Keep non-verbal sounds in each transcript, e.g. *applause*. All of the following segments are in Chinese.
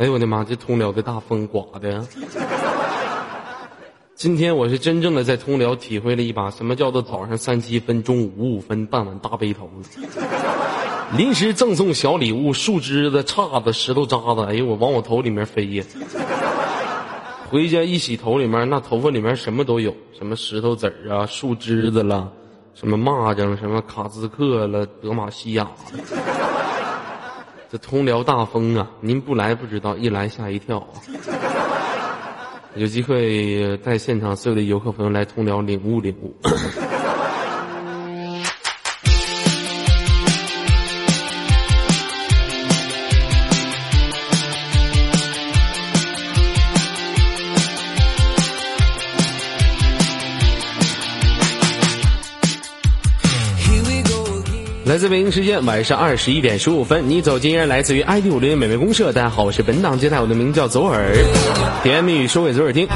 哎呦我的妈！这通辽的大风刮的，今天我是真正的在通辽体会了一把什么叫做早上三七分，中午五五分，傍晚大背头。临时赠送小礼物：树枝子、叉子、石头渣子。哎呦我往我头里面飞呀！回家一洗头，里面那头发里面什么都有，什么石头子儿啊、树枝子了，什么蚂蚱、什么卡兹克了、德玛西亚。这通辽大风啊，您不来不知道，一来吓一跳啊！有机会带现场所有的游客朋友来通辽领悟领悟。来自北京时间晚上二十一点十五分，你走进人来自于 ID 五零美味公社。大家好，我是本档接待，我的名叫左耳。甜言蜜语说给左耳听。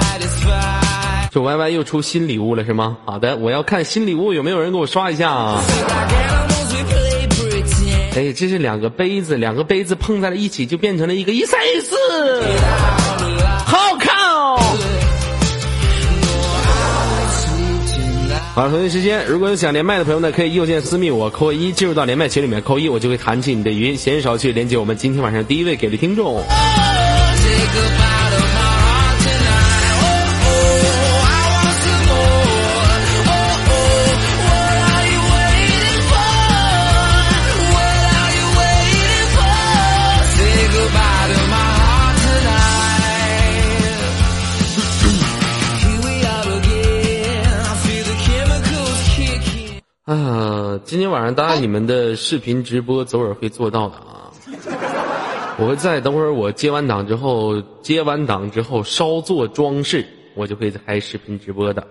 这 Y Y 又出新礼物了是吗？好的，我要看新礼物，有没有人给我刷一下啊？哎，这是两个杯子，两个杯子碰在了一起，就变成了一个一三一四，好，同一时间，如果有想连麦的朋友呢，可以右键私密我扣一，进入到连麦群里面扣一，我就会弹起你的语音。闲手去，连接我们今天晚上第一位给力听众。今天晚上答应你们的视频直播，走耳会做到的啊！*laughs* 我会在等会儿我接完档之后，接完档之后稍作装饰，我就会开视频直播的。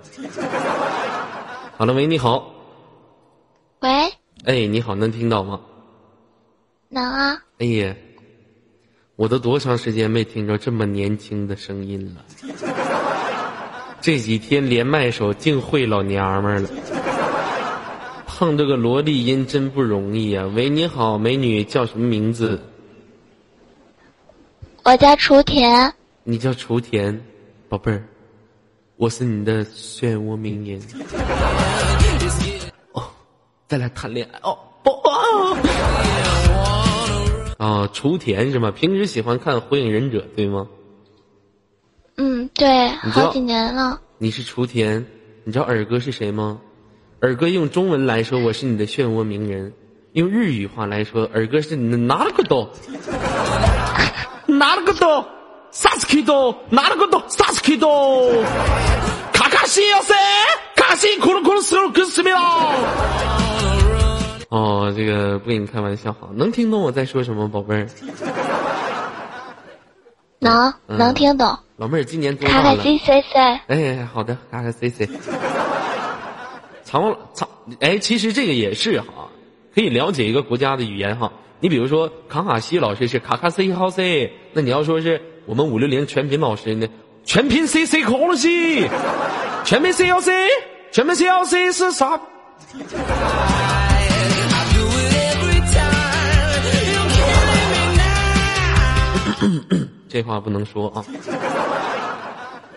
*laughs* 好了，喂，你好。喂。哎，你好，能听到吗？能啊。哎呀，我都多长时间没听着这么年轻的声音了？*laughs* 这几天连麦手净会老娘们儿了。碰这个萝莉音真不容易啊！喂，你好，美女，叫什么名字？我叫雏田。你叫雏田，宝贝儿，我是你的漩涡鸣人。*laughs* 哦，再来谈恋爱哦，不啊！啊，雏田是吗？平时喜欢看《火影忍者》对吗？嗯，对，好几年了。你是雏田，你知道尔哥是谁吗？尔哥用中文来说，我是你的漩涡鸣人；用日语话来说，尔哥是你的拿了个刀，拿了个刀，萨斯克刀，拿了个刀，萨斯克刀，卡卡西要塞，卡西库鲁库鲁斯鲁克斯米拉。哦，这个不跟你开玩笑哈，能听懂我在说什么，宝贝儿？能，能听懂。老妹儿今年多大了？卡卡西 C C。哎，好的，卡卡 C C。长长哎，其实这个也是哈，可以了解一个国家的语言哈。你比如说卡卡西老师是卡卡 C 号 C，那你要说是我们五六零全品老师呢，全品 C C 考了西，全品 C 幺 C，全品 C 幺 C 是啥？这话不能说啊。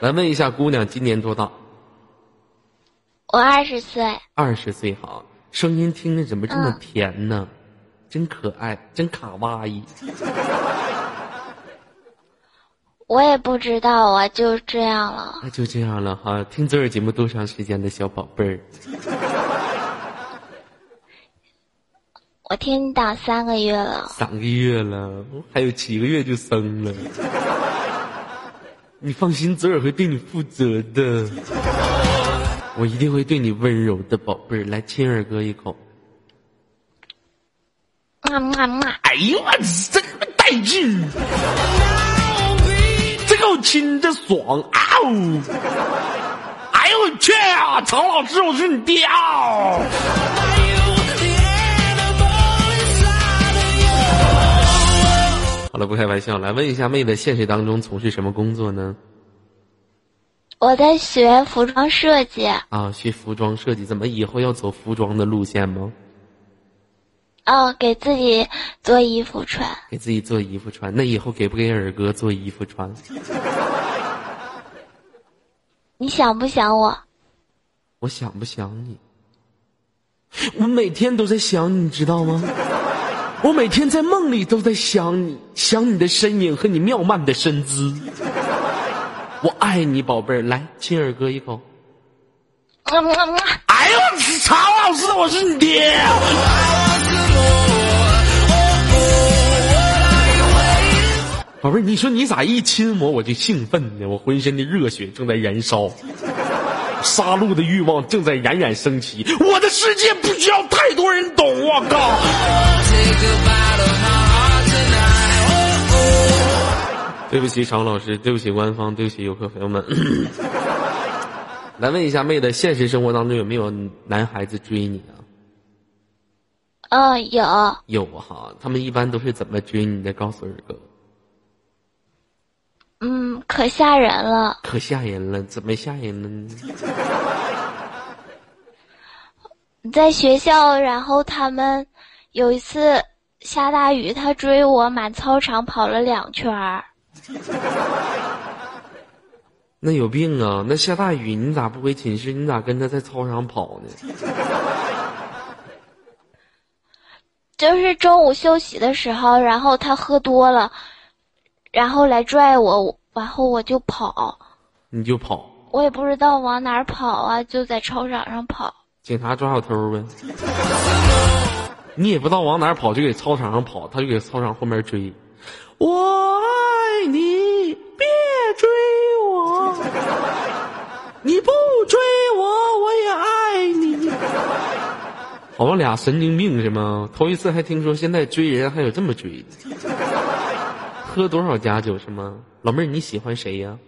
来问一下姑娘，今年多大？我二十岁，二十岁好，声音听着怎么这么甜呢？真可爱，真卡哇伊。*laughs* 我也不知道啊，就这样了。那就这样了哈。听这儿节目多长时间的小宝贝儿？*laughs* 我听你打三个月了。三个月了，还有七个月就生了。*laughs* 你放心，泽尔会对你负责的。我一定会对你温柔的，宝贝儿，来亲二哥一口。嘛嘛嘛！哎呦我真带劲！这个我亲着爽啊呜！哎呦我去啊！曹老师，我是你爹啊！好了，不开玩笑，来问一下妹子，现实当中从事什么工作呢？我在学服装设计啊，学服装设计，怎么以后要走服装的路线吗？哦，给自己做衣服穿。给自己做衣服穿，那以后给不给尔哥做衣服穿？*laughs* 你想不想我？我想不想你？我每天都在想你，知道吗？我每天在梦里都在想你，想你的身影和你妙曼的身姿。我爱你，宝贝儿，来亲二哥一口。嗯嗯嗯哎呦，曹老师，我是你爹。宝贝儿，你说你咋一亲我我就兴奋呢？我浑身的热血正在燃烧，杀戮的欲望正在冉冉升起。我的世界不需要太多人懂，我靠！对不起，常老师，对不起，官方，对不起，游客朋友们。*laughs* 来问一下妹子，现实生活当中有没有男孩子追你啊？嗯，有。有哈，他们一般都是怎么追你的？告诉二哥。嗯，可吓人了。可吓人了，怎么吓人呢？*laughs* 在学校，然后他们有一次下大雨，他追我，满操场跑了两圈儿。*laughs* 那有病啊！那下大雨，你咋不回寝室？你咋跟他在操场跑呢？*laughs* 就是中午休息的时候，然后他喝多了，然后来拽我，然后我就跑，你就跑，我也不知道往哪儿跑啊，就在操场上跑。警察抓小偷呗。*laughs* 你也不知道往哪儿跑，就给操场上跑，他就给操场后面追。我爱你，别追我，你不追我，我也爱你。好像俩神经病是吗？头一次还听说现在追人还有这么追的。喝多少假酒是吗？老妹儿你喜欢谁呀？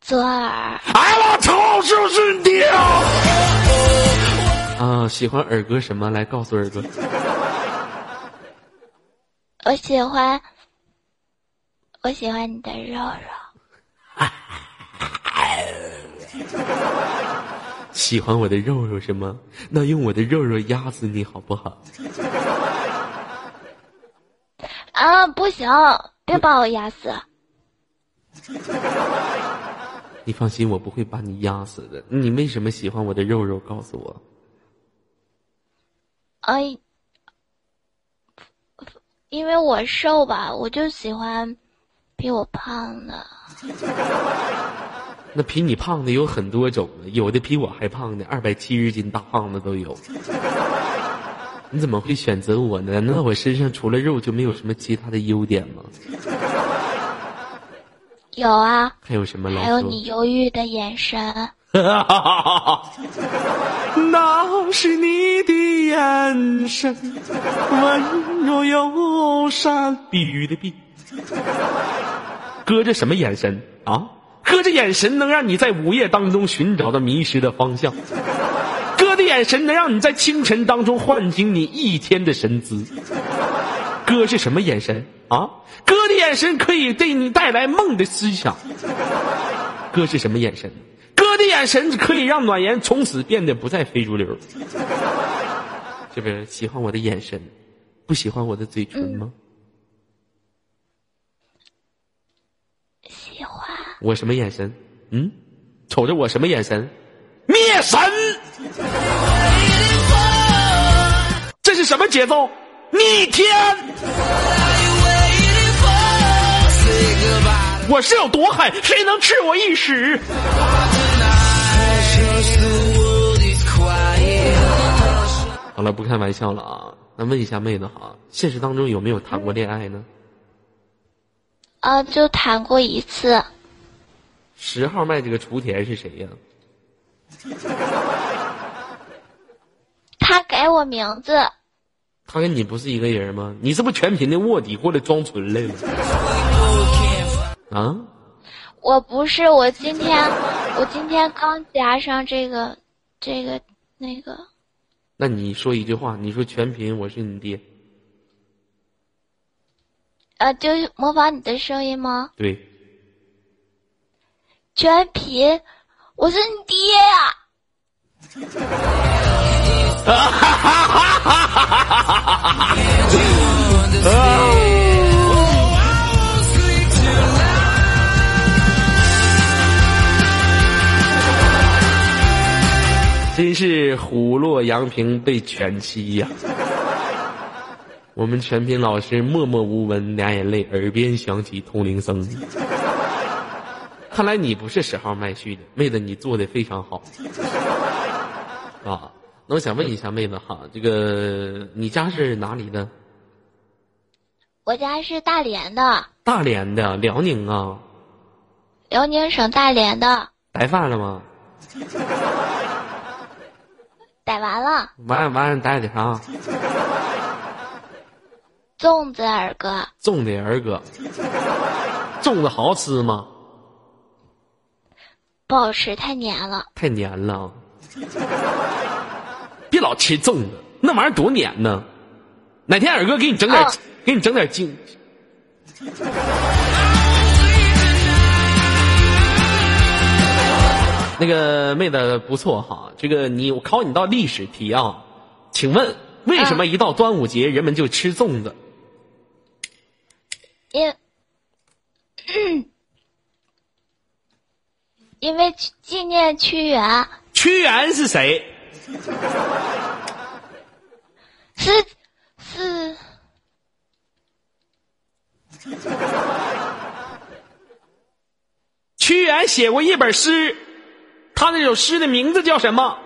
泽尔。哎我操！是不是你爹啊？啊，喜欢尔哥什么？来告诉尔哥。我喜欢，我喜欢你的肉肉。*laughs* 喜欢我的肉肉是吗？那用我的肉肉压死你好不好？*laughs* 啊，不行，别把我压死。*laughs* 你放心，我不会把你压死的。你为什么喜欢我的肉肉？告诉我。哎，因为我瘦吧，我就喜欢比我胖的。那比你胖的有很多种，有的比我还胖的，二百七十斤大胖子都有。你怎么会选择我呢？那我身上除了肉就没有什么其他的优点吗？有啊。还有什么还有你忧郁的眼神。*laughs* 那是你的眼神，温柔又善。碧玉的碧。哥，这什么眼神啊？哥，这眼神能让你在午夜当中寻找到迷失的方向。哥的眼神能让你在清晨当中唤醒你一天的神姿。哥是什么眼神啊？哥的眼神可以对你带来梦的思想。哥是什么眼神？哥的眼神可以让暖言从此变得不再非主流。这不是喜欢我的眼神，不喜欢我的嘴唇吗？喜欢。我什么眼神？嗯，瞅着我什么眼神？灭神！这是什么节奏？逆天！我是有多狠？谁能吃我一屎？好了，不开玩笑了啊！那问一下妹子哈，现实当中有没有谈过恋爱呢？啊，就谈过一次。十号麦这个雏田是谁呀？*laughs* 他改我名字。他跟你不是一个人吗？你是不是全屏的卧底过来装纯来了？啊？我不是，我今天我今天刚加上这个这个那个。那你说一句话，你说全凭我是你爹。呃，就模仿你的声音吗？对。全屏，我是你爹呀！*laughs* 真是虎落羊平被犬欺呀！我们全品老师默默无闻，俩眼泪，耳边响起通灵声。看来你不是十号麦序的，妹子，你做的非常好。啊，那我想问一下妹子哈，这个你家是哪里的？我家是大连的，大连的，辽宁啊。辽宁省大连的。白饭了吗？逮完了。完完逮的啥？*laughs* 粽子儿哥。粽子儿哥。粽子好吃吗？不好吃，太黏了。太黏了。别老吃粽子，那玩意儿多黏呢。哪天二哥给你整点，给你整点精。那个妹子不错哈，这个你我考你道历史题啊，请问为什么一到端午节人们就吃粽子？因，*coughs* 因为纪念屈原。屈原是谁？是是。屈原写过一本诗。他那首诗的名字叫什么？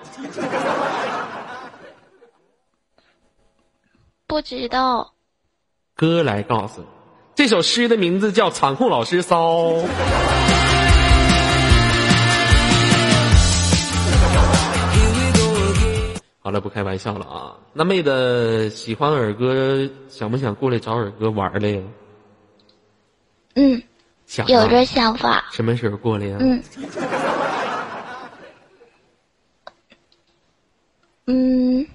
不知道。哥来告诉你，这首诗的名字叫《场控老师骚》。好了，不开玩笑了啊！那妹子喜欢尔哥，想不想过来找尔哥玩来呀？嗯，想有这想法。什么时候过来呀？嗯。嗯，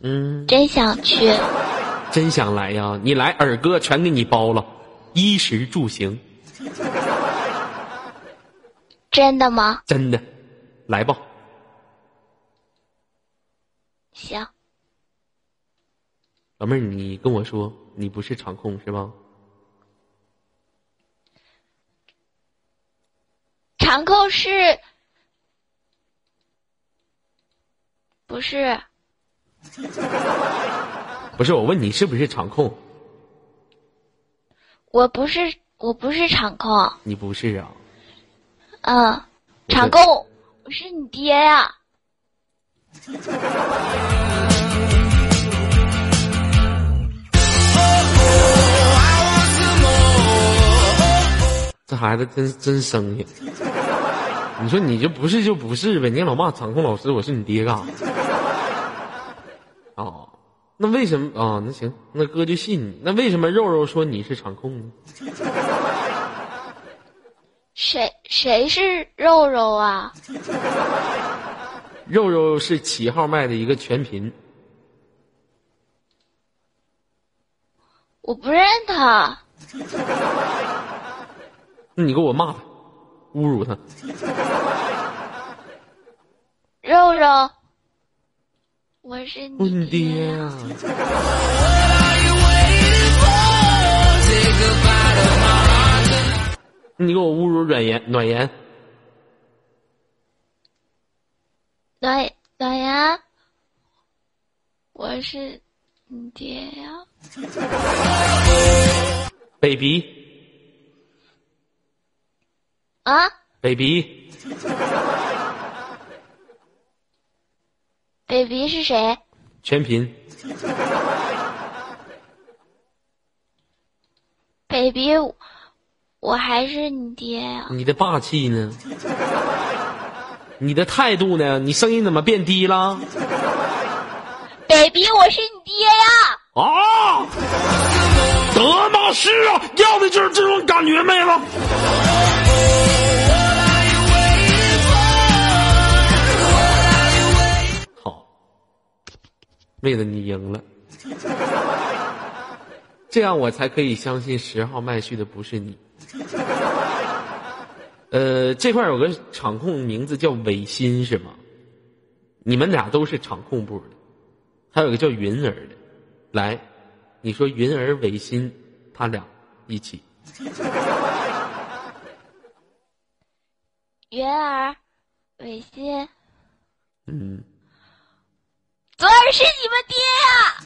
嗯，真想去，真想来呀！你来，二哥全给你包了，衣食住行。真的吗？真的，来吧。行。老妹儿，你跟我说，你不是场控是吧？场控是。不是，不是我问你是不是场控？我不是，我不是场控。你不是啊？嗯，场控，我是你爹呀。这孩子真真生气。你说你就不是就不是呗？你老骂场控老师，我是你爹干啥？哦，那为什么啊？那行，那哥就信你。那为什么肉肉说你是场控呢？*laughs* 谁谁是肉肉啊？*laughs* 肉肉是七号麦的一个全频。我不认他。*laughs* 那你给我骂他。侮辱他，肉肉，我是你爹啊！*laughs* 你给我侮辱软言暖言，暖暖言，我是你爹呀，baby。啊，baby，baby 是谁？全屏。baby，我还是你爹呀。你的霸气呢？你的态度呢？你声音怎么变低了？baby，我是你爹呀。啊！德玛是啊，要的就是这种感觉，妹子。妹子，你赢了，这样我才可以相信十号麦序的不是你。呃，这块有个场控名字叫伟新是吗？你们俩都是场控部的，还有个叫云儿的，来，你说云儿、伟新，他俩一起。*laughs* 云儿，伟新，嗯，左耳是你们爹呀、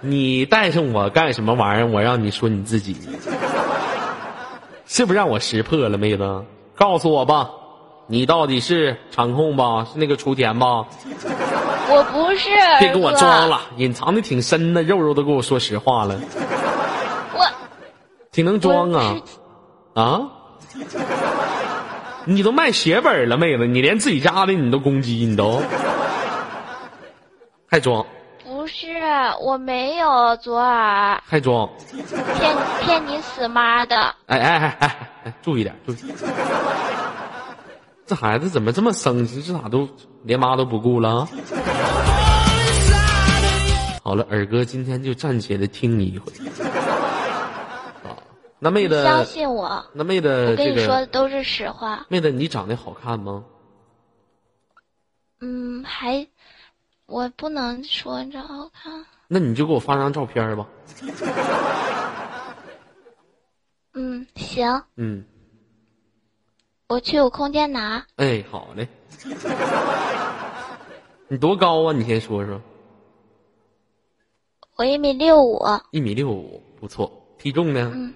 你带上我干什么玩意儿？我让你说你自己，是不是让我识破了，妹子？告诉我吧，你到底是场控吧？是那个雏田吧？我不是，别给我装了，隐藏的挺深的，肉肉都跟我说实话了，我挺能装啊啊！*laughs* 你都卖血本了，妹子，你连自己家的你都攻击，你都还装不是，我没有左耳，还装，骗骗你死妈的！哎哎哎哎哎，注意点，注意点。这孩子怎么这么生气？这咋都连妈都不顾了？好了，尔哥今天就暂且的听你一回。啊，那妹子，相信我，那妹子我跟你说的都是实话。妹子，你长得好看吗？嗯，还我不能说这好看。那你就给我发张照片吧。嗯，行，嗯，我去我空间拿。哎，好嘞。你多高啊？你先说说。我一米六五，一米六五，不错。体重呢？嗯，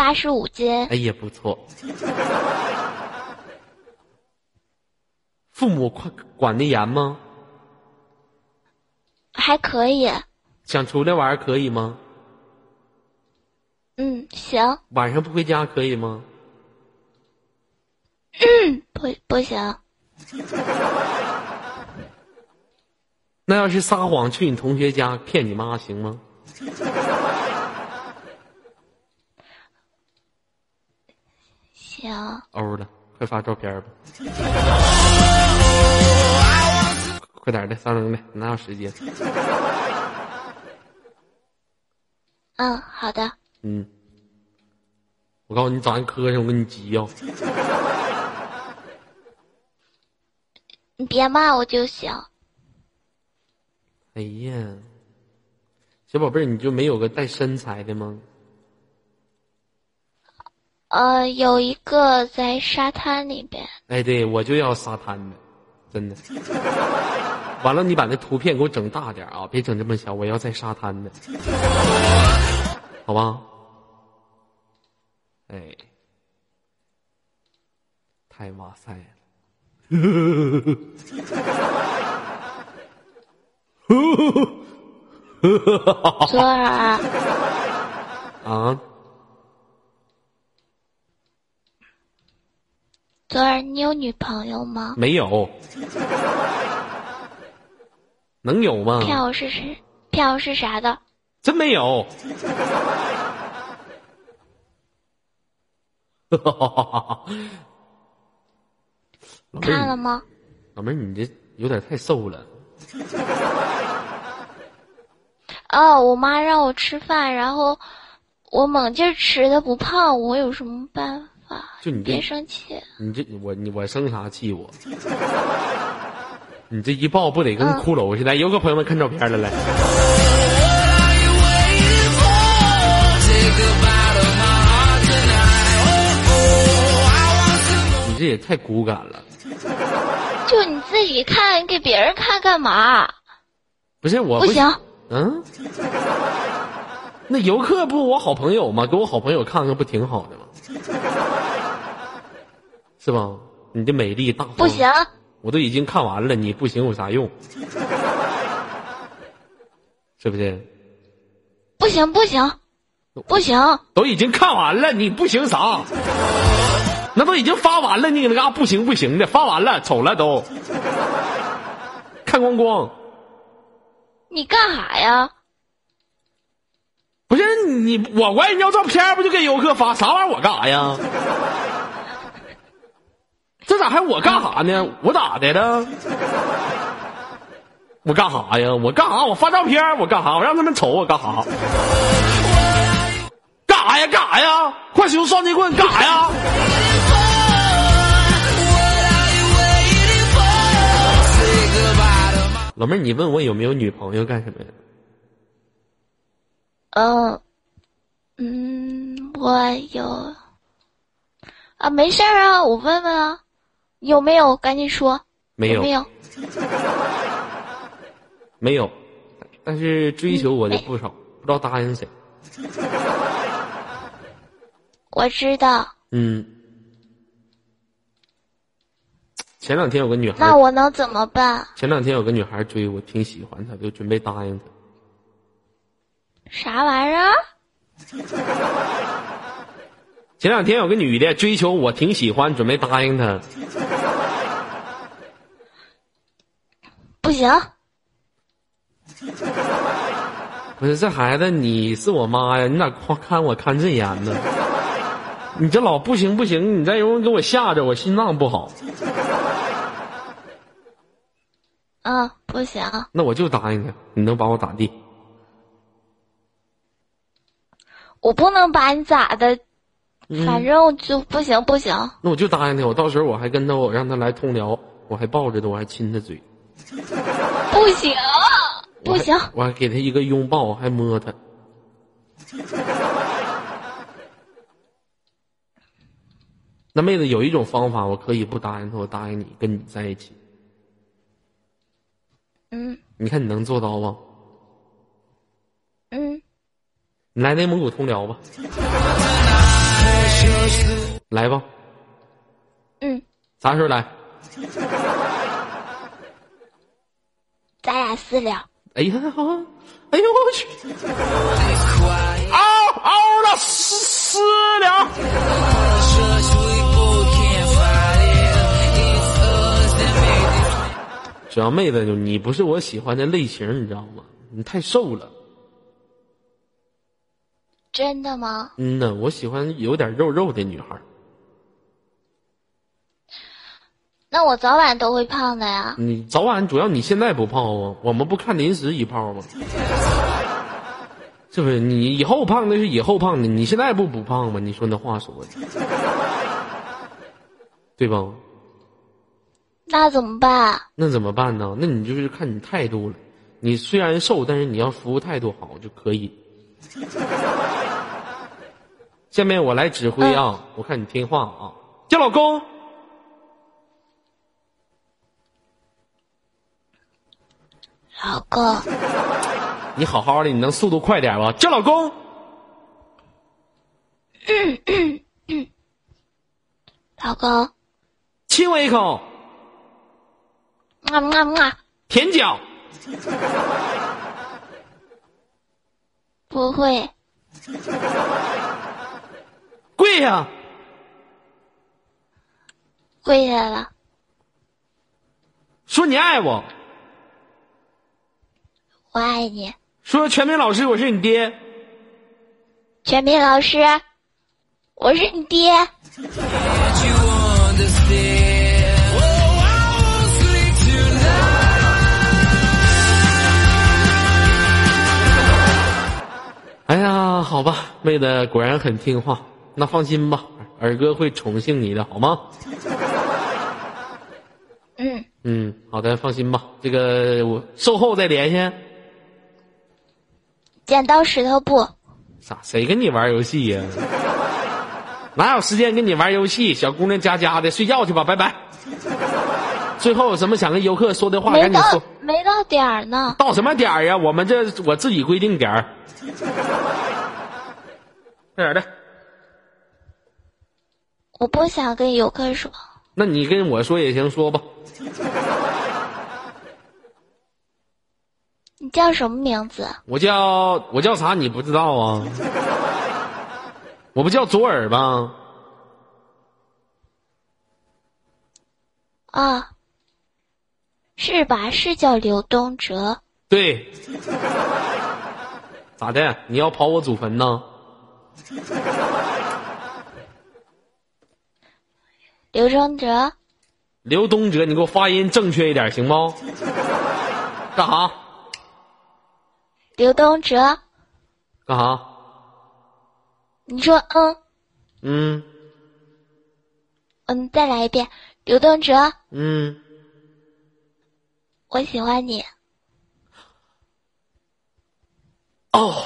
八十五斤。哎也，不错。父母管管得严吗？还可以。想出来玩儿可以吗？嗯，行，晚上不回家可以吗？不不行，那要是撒谎去你同学家骗你妈行吗？行，欧了，快发照片吧！快点的，三扔的，哪有时间？*laughs* 嗯，好的。嗯，我告诉你，早上磕碜我跟你急要、你别骂我就行。哎呀，小宝贝儿，你就没有个带身材的吗？呃，有一个在沙滩里边。哎，对，我就要沙滩的，真的。*laughs* 完了，你把那图片给我整大点啊，别整这么小，我要在沙滩的，好吧？哎，太哇塞了！左耳，啊，左耳，你有女朋友吗？没有，能有吗？骗我是谁？骗我是啥的？真没有。看了吗？老妹儿，你这有点太瘦了。哦，我妈让我吃饭，然后我猛劲儿吃的不胖，我有什么办法？就你这别生气。你这我你我生啥气我？你这一抱不得跟嗯骷髅似的？有个朋友们看照片了来。你这也太骨感了。就你自己看，你给别人看干嘛？不是我不行，嗯，那游客不我好朋友吗？给我好朋友看看不挺好的吗？是吧？你的美丽大方不行，我都已经看完了，你不行有啥用？*laughs* 是不是？不行，不行，不行！都已经看完了，你不行啥？那都已经发完了，你搁那嘎不行不行的，发完了，瞅了都，看光光。你干啥呀？不是你，我管你要照片，不就给游客发？啥玩意儿？我干啥呀？这咋还我干啥呢？我咋的了？我干啥呀？我干啥？我发照片，我干啥？我让他们瞅我干啥？干啥呀？干啥呀？快使用双截棍干啥呀？老妹儿，你问我有没有女朋友干什么呀？嗯，嗯，我有啊，没事儿啊，我问问啊，有没有？赶紧说，没有，没有？*laughs* 没有，但是追求我的不少，不知道答应谁。*laughs* 我知道。嗯，前两天有个女孩，那我能怎么办？前两天有个女孩追我，挺喜欢她，就准备答应她。啥玩意儿？前两天有个女的追求我，挺喜欢，准备答应她。不行。不是这孩子，你是我妈呀？你咋看看我看这眼呢？你这老不行不行，你再容易给我吓着，我心脏不好。嗯，不行。那我就答应你，你能把我咋地？我不能把你咋的，反正就不行不行。那我就答应他，我到时候我还跟他，我让他来通辽，我还抱着他，我还亲他嘴。不行，不行，我还给他一个拥抱，还摸他。*laughs* 那妹子有一种方法，我可以不答应他，我答应你，跟你在一起。嗯。你看你能做到吗？嗯。你来内蒙古通辽吧。来吧。嗯。啥时候来？咱俩私聊。哎呀，哎呦我去！嗷嗷的私私聊。主要妹子，你不是我喜欢的类型，你知道吗？你太瘦了。真的吗？嗯呢，我喜欢有点肉肉的女孩。那我早晚都会胖的呀。你早晚主要你现在不胖啊？我们不看临时一胖吗？是不是？你以后胖那是以后胖的，你现在不不胖吗？你说那话说的，对吧？那怎么办？那怎么办呢？那你就是看你态度了。你虽然瘦，但是你要服务态度好就可以。下面我来指挥啊，我看你听话啊，叫老公。老公，你好好的，你能速度快点吗？叫老公。嗯嗯嗯，老公，亲我一口。么么么，舔脚。不会。跪下。跪下了。说你爱我。我爱你。说全民老师，我是你爹。全民老师，我是你爹。哎呀，好吧，妹子果然很听话，那放心吧，二哥会宠幸你的，好吗？嗯嗯，好的，放心吧，这个我售后再联系。剪刀石头布。啥？谁跟你玩游戏呀？哪有时间跟你玩游戏？小姑娘家家的，睡觉去吧，拜拜。最后有什么想跟游客说的话？赶紧说。没到点儿呢。到什么点儿呀？我们这我自己规定点儿。快点的。我不想跟游客说。那你跟我说也行，说吧。你叫什么名字？我叫我叫啥？你不知道啊？我不叫左耳吗？啊，是吧？是叫刘东哲。对。咋的？你要刨我祖坟呢？刘东哲。刘东哲，你给我发音正确一点行不？干啥？刘东哲。干啥？你说嗯嗯嗯，再来一遍。刘东哲，嗯，我喜欢你。哦，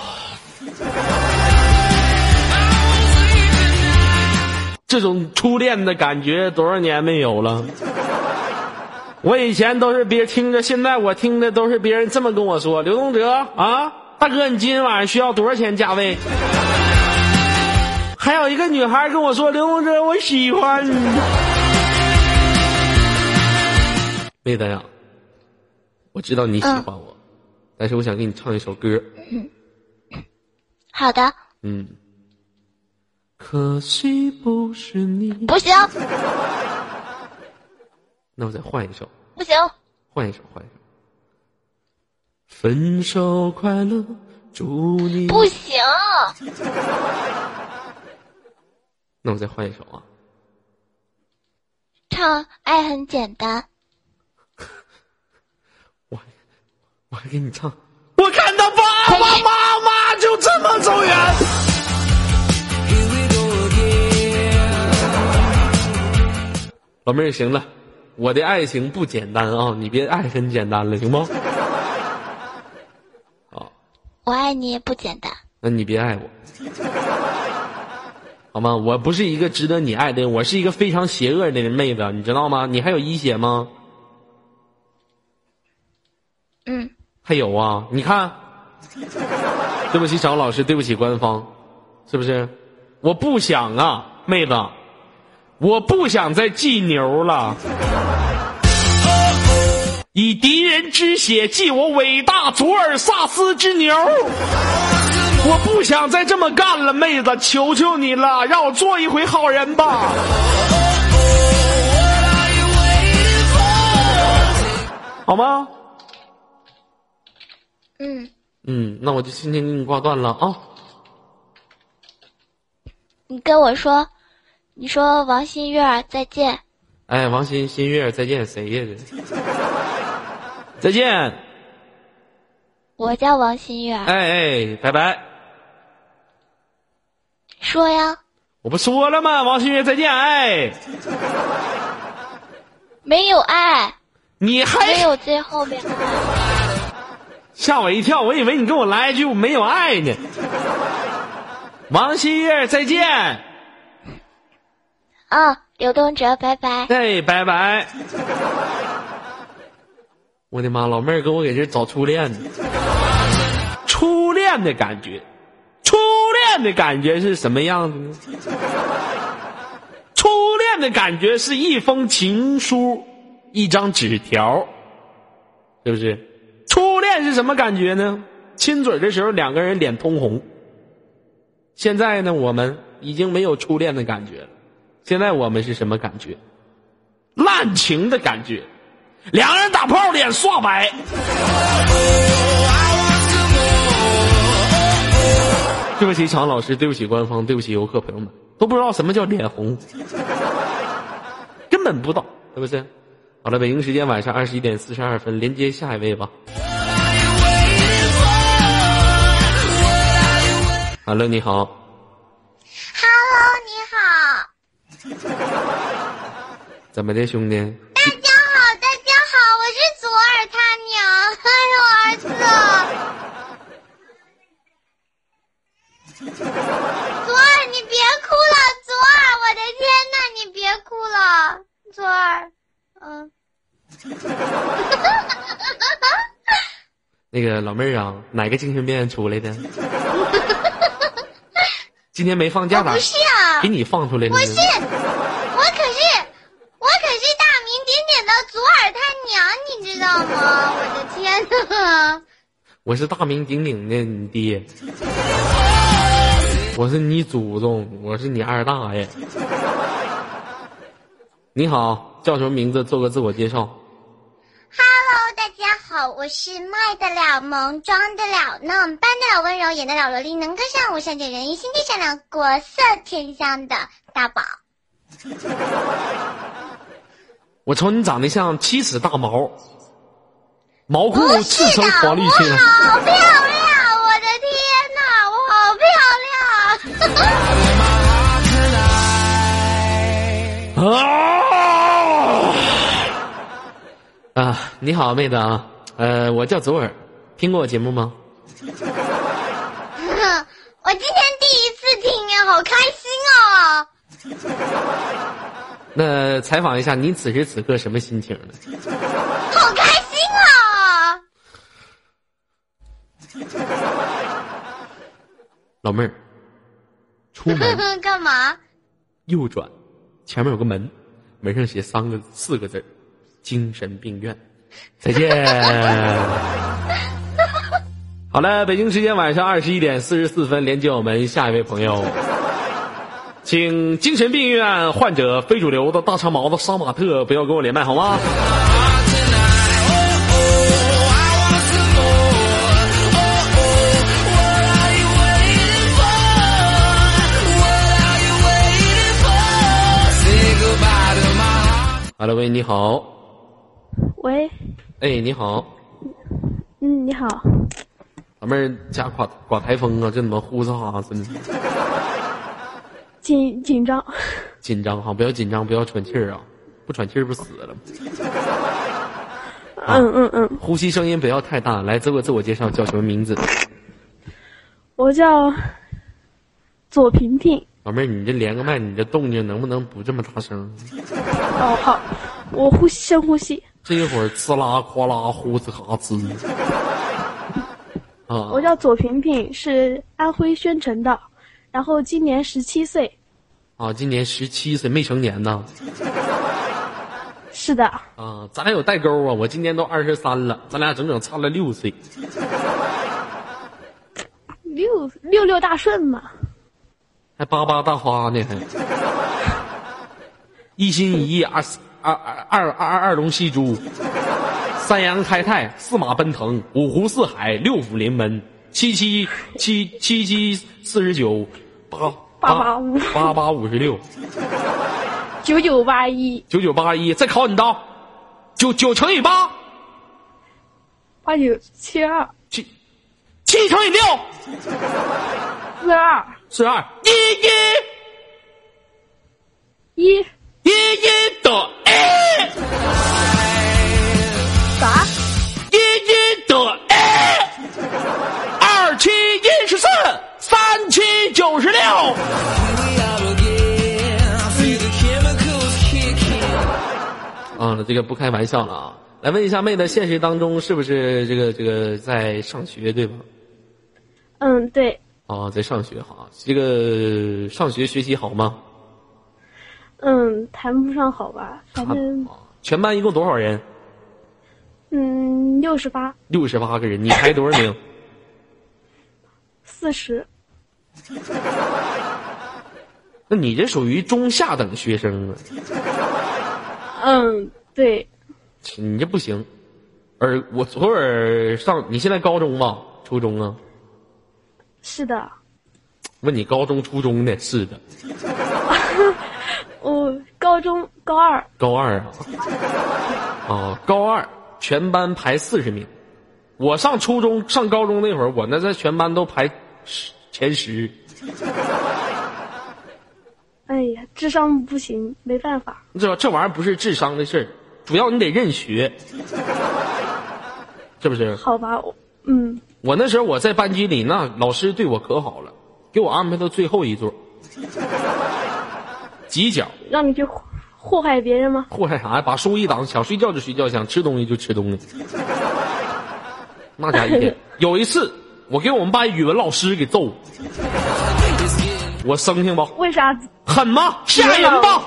这种初恋的感觉多少年没有了？我以前都是别听着，现在我听的都是别人这么跟我说：“刘东哲啊，大哥，你今天晚上需要多少钱价位？”还有一个女孩跟我说：“刘东哲，我喜欢你。”妹子呀，我知道你喜欢我，但是我想给你唱一首歌。好的，嗯，可惜不是你。不行，那我再换一首，不行，换一首，换一首。分手快乐，祝你。不行，那我再换一首啊。唱《爱很简单》。*laughs* 我我还给你唱，我看到爸爸妈妈就这么走远。老妹儿，行了，我的爱情不简单啊，你别爱很简单了，行不？好，我爱你也不简单。那你别爱我，好吗？我不是一个值得你爱的人，我是一个非常邪恶的人，妹子，你知道吗？你还有一血吗？嗯，还有啊，你看，对不起，小老师，对不起，官方，是不是？我不想啊，妹子，我不想再祭牛了。以敌人之血祭我伟大佐尔萨斯之牛，我不想再这么干了，妹子，求求你了，让我做一回好人吧。好吗？嗯，嗯，那我就今天给你挂断了啊。你跟我说，你说王新月再见。哎，王新新月再见，谁呀？这 *laughs* 再见。我叫王新月。哎哎，拜拜。说呀。我不说了吗？王新月再见，哎。*laughs* 没有爱。你还没有最后面。吓我一跳，我以为你跟我来一句我没有爱呢。王新月再见。啊，刘东哲，拜拜。哎，拜拜。我的妈，老妹儿给我给这找初恋呢。初恋的感觉，初恋的感觉是什么样子呢？初恋的感觉是一封情书，一张纸条，是不是？初恋是什么感觉呢？亲嘴的时候两个人脸通红。现在呢，我们已经没有初恋的感觉了。现在我们是什么感觉？滥情的感觉，两个人打炮脸刷白。对不起，常老师，对不起，官方，对不起，游客朋友们，都不知道什么叫脸红，根本不知道，是不是？好了，北京时间晚上二十一点四十二分，连接下一位吧。Hello，你好。怎么的，兄弟？大家好，大家好，我是左耳他娘，*laughs* 还有儿子。左耳，你别哭了，左耳，我的天呐，你别哭了，左耳，嗯。*laughs* 那个老妹儿啊，哪个精神病院出来的？*laughs* 今天没放假吧？不是啊，给你放出来的。我是，我可是大名鼎鼎的左耳他娘，你知道吗？我的天呐！我是大名鼎鼎的你爹，我是你祖宗，我是你二大爷。你好，叫什么名字？做个自我介绍。Hello，大家好，我是卖得了萌、装得了嫩、扮得了温柔、演得了萝莉、能歌善舞、善解人意、心地善良、国色天香的大宝。我瞅你长得像七尺大毛，毛裤自称黄绿青好漂亮我的天呐我好漂亮 *laughs* 啊啊你好妹子啊呃我叫左耳听过我节目吗？*laughs* 我今天第一次听啊好开心哦。*laughs* 那采访一下你此时此刻什么心情呢？好开心 *laughs* 老妹儿，出门干嘛？右转，前面有个门，门上写三个四个字儿精神病院。再见。*laughs* 好了，北京时间晚上二十一点四十四分，连接我们下一位朋友，请精神病院患者非主流的大长毛子杀马特不要跟我连麦好吗？Hello，喂，你好。喂，哎，你好，嗯，你好，老妹儿家刮刮台风啊，这怎么呼哧哈真的紧紧张，紧张哈，不要紧张，不要喘气儿啊，不喘气儿不死了吗？嗯嗯嗯，呼吸声音不要太大。来，自我自我介绍，叫什么名字？我叫左萍萍。老妹儿，你这连个麦，你这动静能不能不这么大声？哦，好，我呼吸深呼吸。这一会儿呲啦哗啦呼哧哈呲。*laughs* 啊，我叫左萍萍，是安徽宣城的，然后今年十七岁。啊，今年十七岁，没成年呢。是的。啊，咱俩有代沟啊！我今年都二十三了，咱俩整整差了六岁。六六六大顺嘛。还八八大花呢，还。一心一意二二二二二二龙戏珠，三阳开泰，四马奔腾，五湖四海，六府临门，七七七七七四十九，八八八五八八五十六，*laughs* 九九八一。九九八一，再考你道，九九乘以八，八九七二。七七乘以六，四二。四二一一一一一的一，啥？一一的一，二七一十四，三七九十六。啊，这个不开玩笑了啊！来问一下妹子，现实当中是不是这个这个在上学对吧？嗯，对。啊，在上学哈，这个上学学习好吗？嗯，谈不上好吧，反正。全班一共多少人？嗯，六十八。六十八个人，你排多少名？四十。*laughs* 那你这属于中下等学生啊？嗯，对。你这不行，而我昨儿上，你现在高中吧？初中啊？是的。问你高中、初中的？是的。我高中高二。高二啊？啊，*laughs* 高二全班排四十名。我上初中、上高中那会儿，我那在全班都排十前十。*laughs* 哎呀，智商不行，没办法。这这玩意儿不是智商的事儿，主要你得认学，*laughs* 是不是？好吧，我嗯。我那时候我在班级里，那老师对我可好了，给我安排到最后一座，*laughs* 犄角。让你去祸害别人吗？祸害啥呀？把书一挡，想睡觉就睡觉，想吃东西就吃东西。那家一天，*laughs* 有一次我给我们班语文老师给揍，我生性不？为啥？狠吗？吓人吧？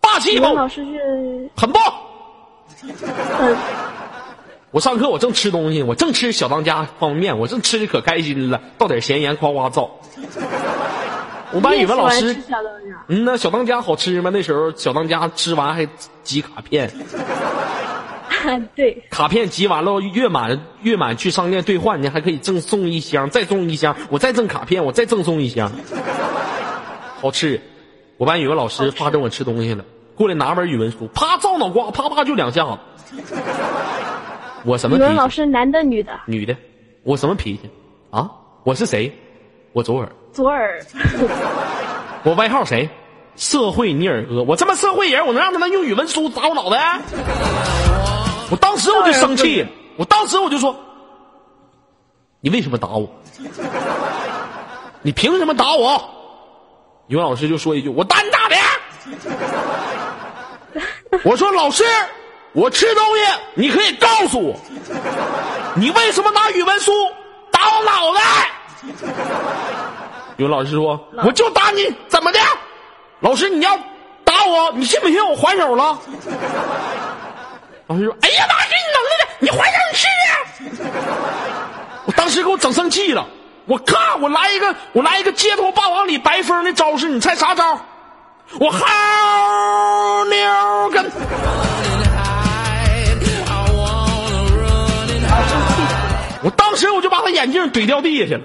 霸气不？老师是狠不？狠。我上课，我正吃东西，我正吃小当家方便面，我正吃的可开心了，倒点咸盐，夸夸造。我班语文老师，嗯，那小当家好吃吗？那时候小当家吃完还集卡片。*laughs* 对。卡片集完了，月满月满去商店兑换，你还可以赠送一箱，再送一箱，我再赠卡片，我再赠送一箱。好吃。我班语文老师发着我吃东西了，过来拿本语文书，啪照脑瓜，啪啪就两下子。我什么？语文老师男的女的？女的。我什么脾气？啊？我是谁？我左耳。左耳。*laughs* 我外号谁？社会尼尔哥，我这么社会人，我能让他们用语文书砸我脑袋？我当时我就生气了，我当时我就说，你为什么打我？你凭什么打我？语文老师就说一句：“我打你咋的？” *laughs* 我说：“老师，我吃东西，你可以告诉我，你为什么拿语文书打我脑袋？”语文老师说：“我就打你，怎么的？老师，你要打我，你信不信我还手了？”老师说：“哎呀妈，给你能耐的，你还手你试试。”我当时给我整生气了，我咔我来一个，我来一个街头霸王里白风的招式，你猜啥招？我薅牛根。当时我就把他眼镜怼掉地下去了。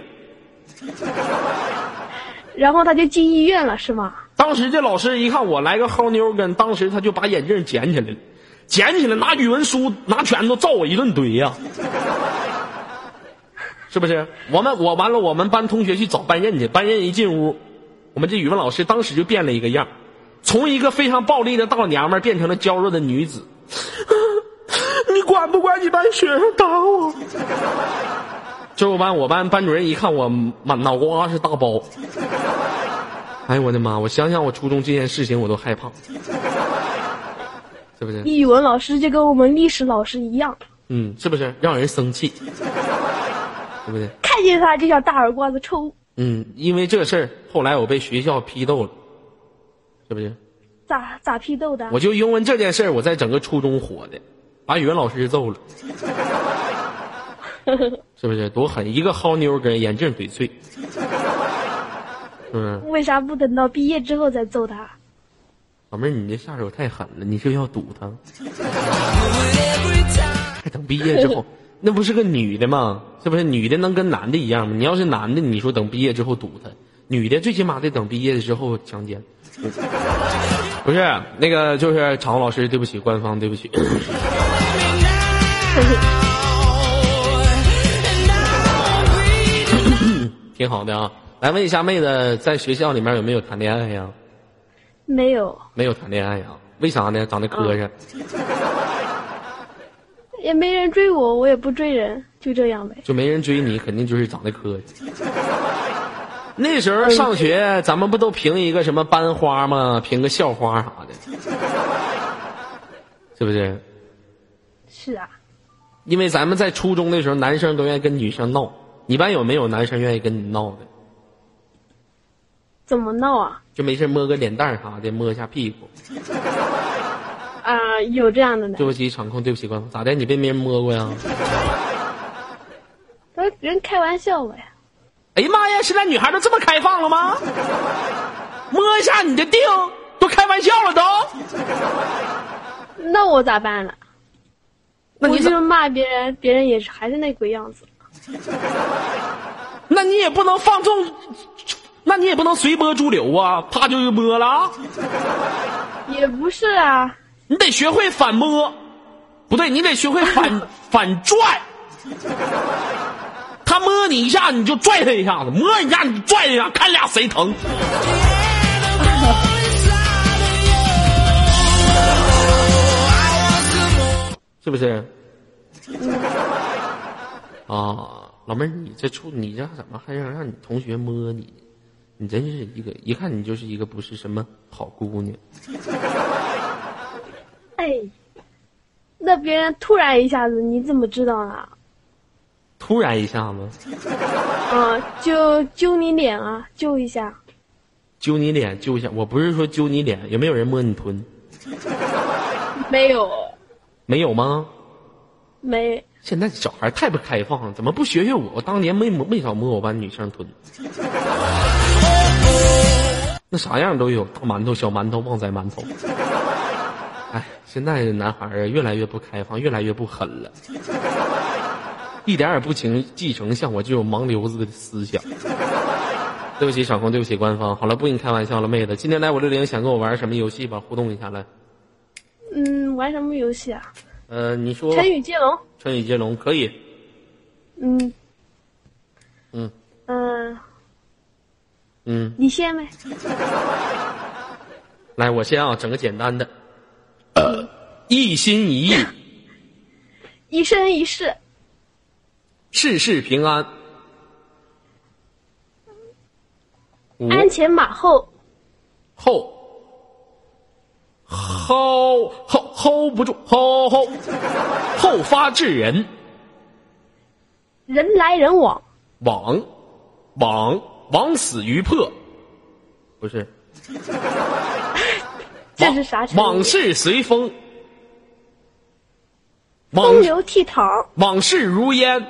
然后他就进医院了，是吗？当时这老师一看我来个薅妞根，当时他就把眼镜捡起来了，捡起来拿语文书拿拳头照我一顿怼呀、是不是？我们我完了，我们班同学去找班任去，班任一进屋，我们这语文老师当时就变了一个样，从一个非常暴力的大娘们变成了娇弱的女子。*laughs* 你管不管你班学生打我？这我班我班班主任一看我满脑瓜是大包，哎呦我的妈！我想想我初中这件事情我都害怕，是不是？语文老师就跟我们历史老师一样，嗯，是不是让人生气？对不对？看见他就想大耳瓜子抽，嗯，因为这事儿，后来我被学校批斗了，是不是？咋咋批斗的？我就因为这件事儿，我在整个初中火的，把语文老师揍了，*laughs* 是不是？多狠！一个薅妞跟，眼镜翡翠，是不是？为啥不等到毕业之后再揍他？老妹儿，你这下手太狠了，你是要堵他？还等毕业之后，*laughs* 那不是个女的吗？是不是女的能跟男的一样吗？你要是男的，你说等毕业之后堵他；女的最起码得等毕业的时候强奸。不是那个，就是常老师，对不起，官方对不起。*laughs* 挺好的啊，来问一下妹子，在学校里面有没有谈恋爱呀？没有，没有谈恋爱呀？为啥呢？长得磕碜。也没人追我，我也不追人，就这样呗。就没人追你，肯定就是长得磕碜。那时候上学，咱们不都评一个什么班花吗？评个校花啥的，是不是？是啊，因为咱们在初中的时候，男生都愿意跟女生闹。你班有没有男生愿意跟你闹的？怎么闹啊？就没事摸个脸蛋啥的，摸一下屁股。啊、有这样的呢对。不起，场控，对不起官方，咋的？你被别人摸过呀？*laughs* 都人开玩笑我呀。哎呀妈呀！现在女孩都这么开放了吗？摸一下你的腚，都开玩笑了都。那我咋办了？那你怎我就骂别人，别人也是还是那鬼样子。那你也不能放纵，那你也不能随波逐流啊！啪就摸了啊，也不是啊，你得学会反摸，不对，你得学会反 *laughs* 反拽。他摸你一下，你就拽他一下子；摸一下，你拽一下，看俩谁疼。*laughs* 是不是？啊，老妹儿，你这处你这怎么还让让你同学摸你？你真是一个，一看你就是一个不是什么好姑娘。*laughs* 哎，那别人突然一下子，你怎么知道呢？突然一下子啊，就揪你脸啊，揪一下。揪你脸，揪一下。我不是说揪你脸，有没有人摸你臀？没有，没有吗？没，现在小孩太不开放了，怎么不学学我？我当年没摸没少摸我班女生臀，那啥样都有，大馒头、小馒头、旺仔馒头。哎，现在的男孩儿越来越不开放，越来越不狠了，一点也不情继承像我这种盲流子的思想。对不起，场控，对不起，官方。好了，不跟你开玩笑了，妹子。今天来五六零，想跟我玩什么游戏吧？互动一下来。嗯，玩什么游戏啊？呃，你说成语接龙。成语接龙可以。嗯嗯嗯、嗯，你先呗。*laughs* 来，我先啊，整个简单的，一心一意，*laughs* 一生一世，事事平安。鞍前马后，后。后后 hold 不住，后后后发制人，人来人往，往往往死于破，不是。*laughs* 这是啥？往事随风，风流倜傥。往事如烟，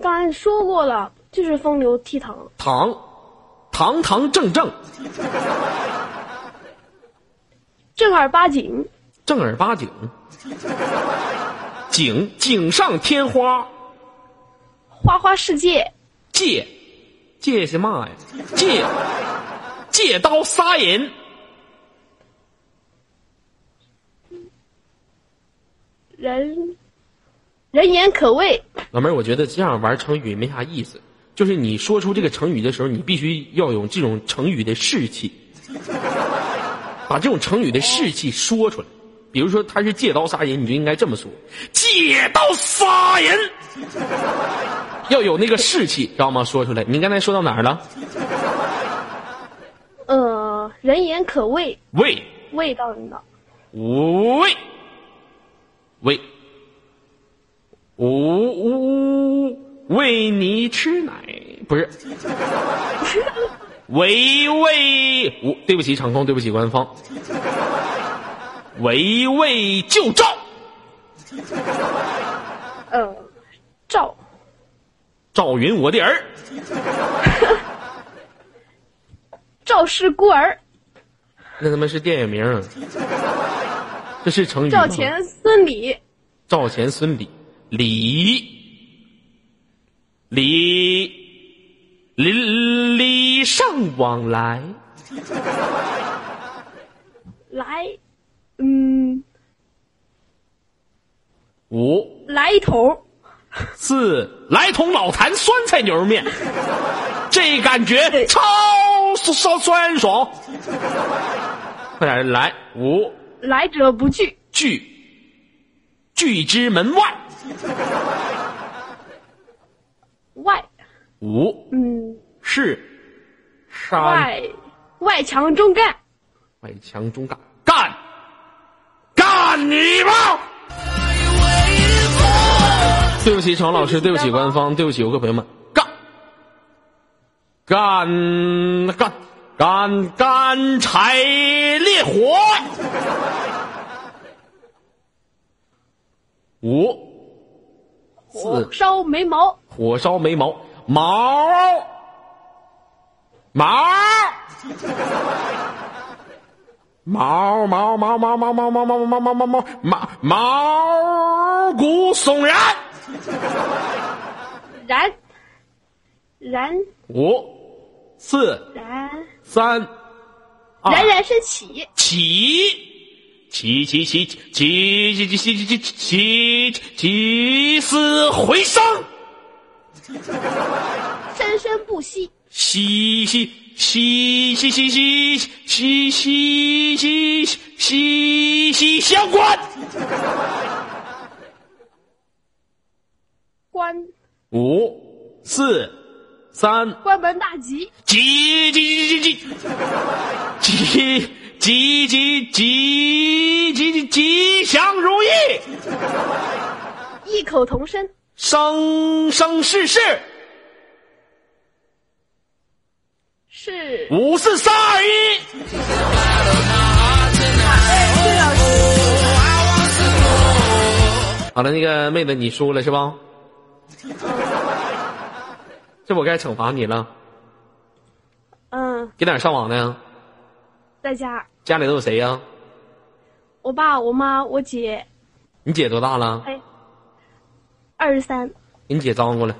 刚才说过了，就是风流倜傥。堂堂堂正正，*laughs* 正儿八经，正儿八经，景景上添花，花花世界，借借是嘛呀？借借刀杀人，人人言可畏。老妹儿，我觉得这样玩成语没啥意思。就是你说出这个成语的时候，你必须要有这种成语的士气，*laughs* 把这种成语的士气说出来。比如说他是借刀杀人，你就应该这么说：借刀杀人，*laughs* 要有那个士气，知道吗？说出来。你刚才说到哪儿了？呃，人言可畏，畏，味道的道。喂，喂，呜呜。喂你吃奶不是？喂喂，我对不起场控，对不起官方。围魏救赵，呃，赵赵云我的儿，*laughs* 赵氏孤儿，那他妈是电影名，这是成语吗。赵钱孙李，赵钱孙李李。礼礼礼尚往来，*laughs* 来，嗯，五。来一头，四。来桶老坛酸菜牛肉面，*laughs* 这感觉超酸酸爽。快点来，五。来者不拒，拒。拒之门外。外。五嗯。是山。外外强中干，外强中干干干你吧！对不起，常老师，对不起官方，对不起游客朋友们，干干干干干柴烈火！五火烧眉毛，火烧眉毛，毛毛毛毛毛毛毛毛毛毛毛毛毛毛毛毛骨悚然。然然五四燃三二冉冉升起，起起起起起起起起起起起死回生，生生不息，息息息息息息息息息息息相关。关五四三关门大吉，吉吉吉吉吉吉吉吉吉吉吉祥如意，异口同声，生生世世，是。五四三二一。好了，那个妹子，你输了是吧？这我该惩罚你了，嗯，给哪上网呢？在家，家里都有谁呀、我爸、我妈、我姐，你姐多大了？哎，二十三，给你姐招过来，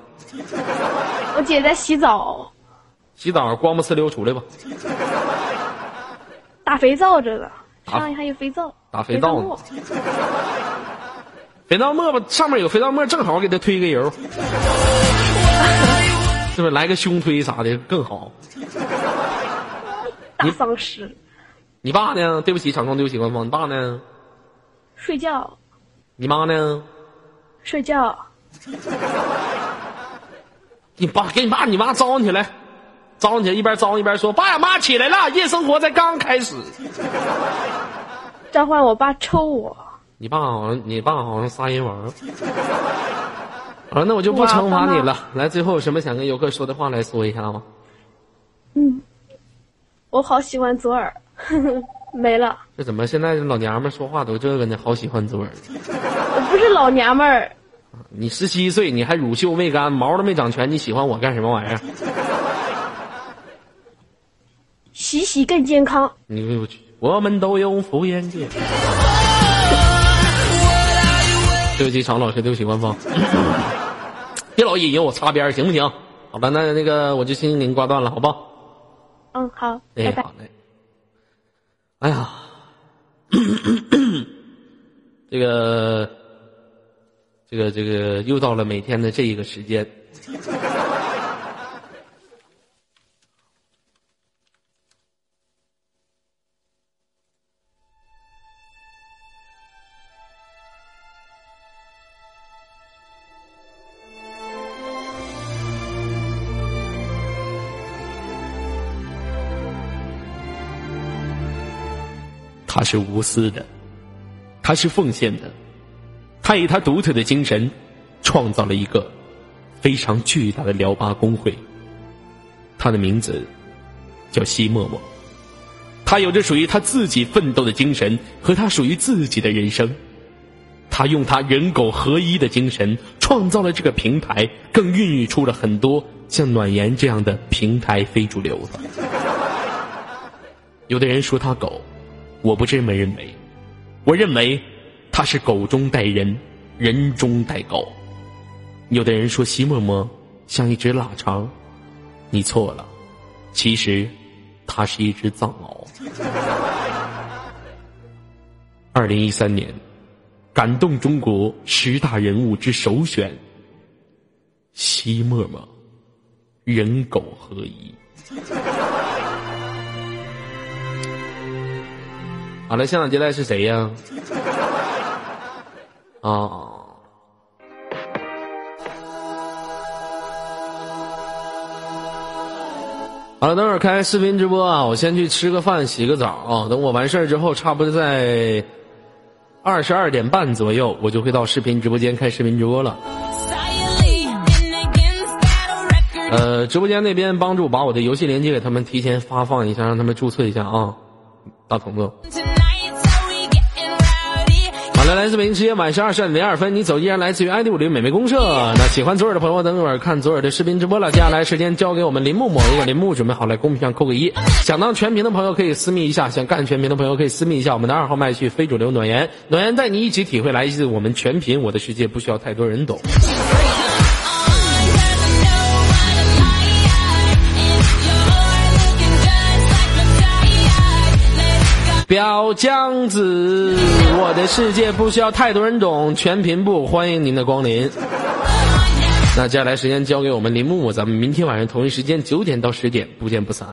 我姐在洗澡，洗澡光不呲溜出来吧。打肥皂着呢，打上面还有肥皂，打肥皂呢，肥皂沫。吧，上面有肥皂沫，正好给他推个油，*laughs* 是不是？来个胸推啥的更好？大丧尸，你爸呢？对不起，场控，对不起，官方。你爸呢？睡觉，你妈呢？睡觉，*laughs* 你爸给你爸你妈招呼起来，招呼起来，一边招呼一边说：“爸呀妈，起来了，夜生活才刚开始。召唤我爸抽我。”你爸好像，你爸好像杀人王。好了，那我就不惩罚你了。来，最后有什么想跟游客说的话来说一下吗？嗯，我好喜欢左耳，*laughs* 没了。这怎么现在老娘们说话都这个呢？好喜欢滋味儿。我 *laughs* 不是老娘们儿。你十七岁，你还乳臭未干，毛都没长全，你喜欢我干什么玩意儿？*laughs* 洗洗更健康。你我去，我们都用敷衍剂。对不起，常老师，对不起，官方。*clears throat* 别老引诱我擦边，行不行？好吧，那那个我就先给您挂断了，好不好？嗯，好，哎，拜拜。好嘞。哎呀，*coughs* 这个，这个，这个，又到了每天的这一个时间。是无私的，他是奉献的，他以他独特的精神，创造了一个非常巨大的辽巴工会。他的名字叫西默默，他有着属于他自己奋斗的精神和他属于自己的人生。他用他人狗合一的精神创造了这个平台，更孕育出了很多像暖言这样的平台非主流的。有的人说他狗。我不这么认为，我认为他是狗中带人，人中带狗。有的人说西默默像一只腊肠，你错了，其实它是一只藏獒。*laughs* 二零一三年，感动中国十大人物之首选，西默默，人狗合一。好了，现场接待是谁呀？啊！好了，等会儿开视频直播啊！我先去吃个饭，洗个澡啊！等我完事儿之后，差不多在二十二点半左右，我就会到视频直播间开视频直播了。呃，直播间那边帮助把我的游戏链接给他们提前发放一下，让他们注册一下啊！大彤彤。来，来自北京时间晚上二十二点零二分，你走依然来自于 ID 五零美眉公社。那喜欢左耳的朋友，等会儿看左耳的视频直播了。接下来时间交给我们林木木，如果林木准备好来公屏上扣个一。想当全屏的朋友可以私密一下，想干全屏的朋友可以私密一下我们的二号麦序非主流暖言，暖言带你一起体会来自我们全屏我的世界，不需要太多人懂。表江子，我的世界不需要太多人懂，全频部欢迎您的光临。*laughs* 那接下来时间交给我们林木木，咱们明天晚上同一时间九点到十点不见不散。